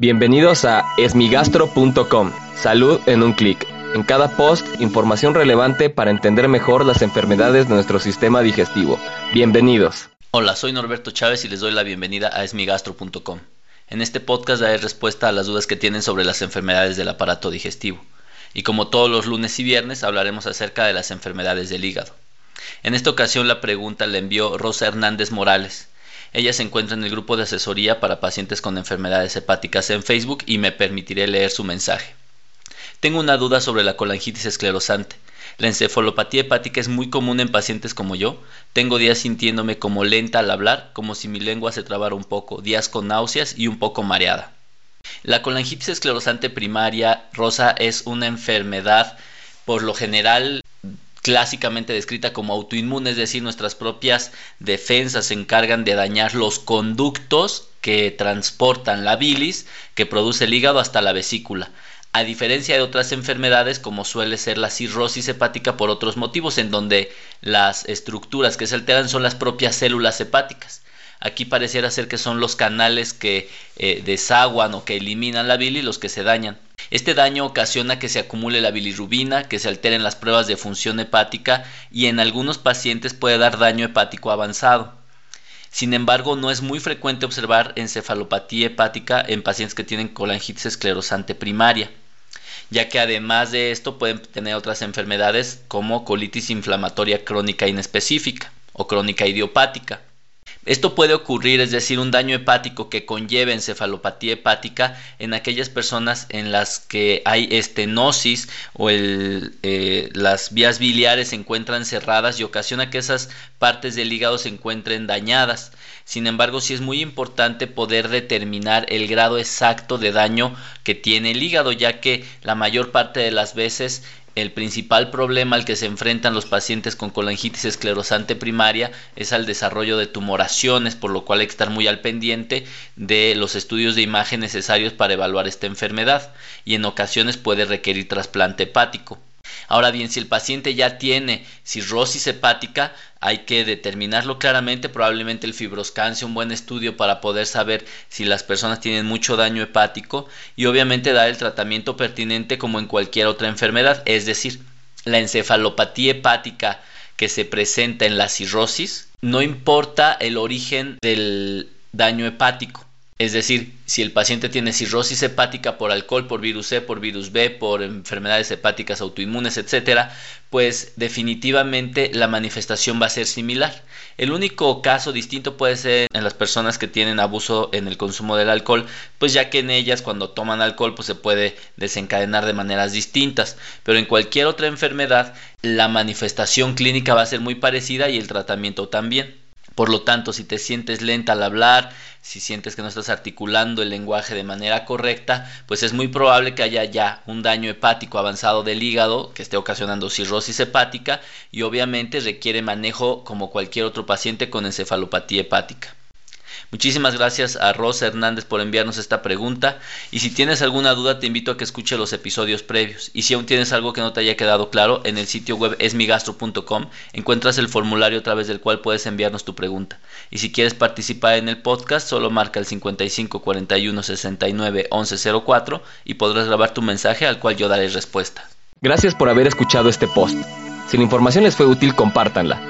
Bienvenidos a esmigastro.com. Salud en un clic. En cada post, información relevante para entender mejor las enfermedades de nuestro sistema digestivo. Bienvenidos. Hola, soy Norberto Chávez y les doy la bienvenida a esmigastro.com. En este podcast daré respuesta a las dudas que tienen sobre las enfermedades del aparato digestivo. Y como todos los lunes y viernes hablaremos acerca de las enfermedades del hígado. En esta ocasión la pregunta la envió Rosa Hernández Morales ella se encuentra en el grupo de asesoría para pacientes con enfermedades hepáticas en Facebook y me permitiré leer su mensaje. Tengo una duda sobre la colangitis esclerosante. La encefalopatía hepática es muy común en pacientes como yo. Tengo días sintiéndome como lenta al hablar, como si mi lengua se trabara un poco, días con náuseas y un poco mareada. La colangitis esclerosante primaria, Rosa, es una enfermedad por lo general clásicamente descrita como autoinmune, es decir, nuestras propias defensas se encargan de dañar los conductos que transportan la bilis que produce el hígado hasta la vesícula. A diferencia de otras enfermedades como suele ser la cirrosis hepática por otros motivos en donde las estructuras que se alteran son las propias células hepáticas. Aquí pareciera ser que son los canales que eh, desaguan o que eliminan la bilis los que se dañan. Este daño ocasiona que se acumule la bilirrubina, que se alteren las pruebas de función hepática y en algunos pacientes puede dar daño hepático avanzado. Sin embargo, no es muy frecuente observar encefalopatía hepática en pacientes que tienen colangitis esclerosante primaria, ya que además de esto pueden tener otras enfermedades como colitis inflamatoria crónica inespecífica o crónica idiopática. Esto puede ocurrir, es decir, un daño hepático que conlleve encefalopatía hepática en aquellas personas en las que hay estenosis o eh, las vías biliares se encuentran cerradas y ocasiona que esas partes del hígado se encuentren dañadas. Sin embargo, sí es muy importante poder determinar el grado exacto de daño que tiene el hígado, ya que la mayor parte de las veces el principal problema al que se enfrentan los pacientes con colangitis esclerosante primaria es al desarrollo de tumoraciones, por lo cual hay que estar muy al pendiente de los estudios de imagen necesarios para evaluar esta enfermedad y en ocasiones puede requerir trasplante hepático. Ahora bien, si el paciente ya tiene cirrosis hepática, hay que determinarlo claramente, probablemente el fibroscan sea un buen estudio para poder saber si las personas tienen mucho daño hepático y obviamente dar el tratamiento pertinente como en cualquier otra enfermedad, es decir, la encefalopatía hepática que se presenta en la cirrosis, no importa el origen del daño hepático. Es decir, si el paciente tiene cirrosis hepática por alcohol, por virus C, por virus B, por enfermedades hepáticas autoinmunes, etcétera, pues definitivamente la manifestación va a ser similar. El único caso distinto puede ser en las personas que tienen abuso en el consumo del alcohol, pues ya que en ellas cuando toman alcohol pues se puede desencadenar de maneras distintas, pero en cualquier otra enfermedad la manifestación clínica va a ser muy parecida y el tratamiento también. Por lo tanto, si te sientes lenta al hablar, si sientes que no estás articulando el lenguaje de manera correcta, pues es muy probable que haya ya un daño hepático avanzado del hígado que esté ocasionando cirrosis hepática y obviamente requiere manejo como cualquier otro paciente con encefalopatía hepática. Muchísimas gracias a Rosa Hernández por enviarnos esta pregunta y si tienes alguna duda te invito a que escuche los episodios previos y si aún tienes algo que no te haya quedado claro en el sitio web esmigastro.com encuentras el formulario a través del cual puedes enviarnos tu pregunta y si quieres participar en el podcast solo marca el 55 41 69 11 04 y podrás grabar tu mensaje al cual yo daré respuesta. Gracias por haber escuchado este post. Si la información les fue útil, compártanla.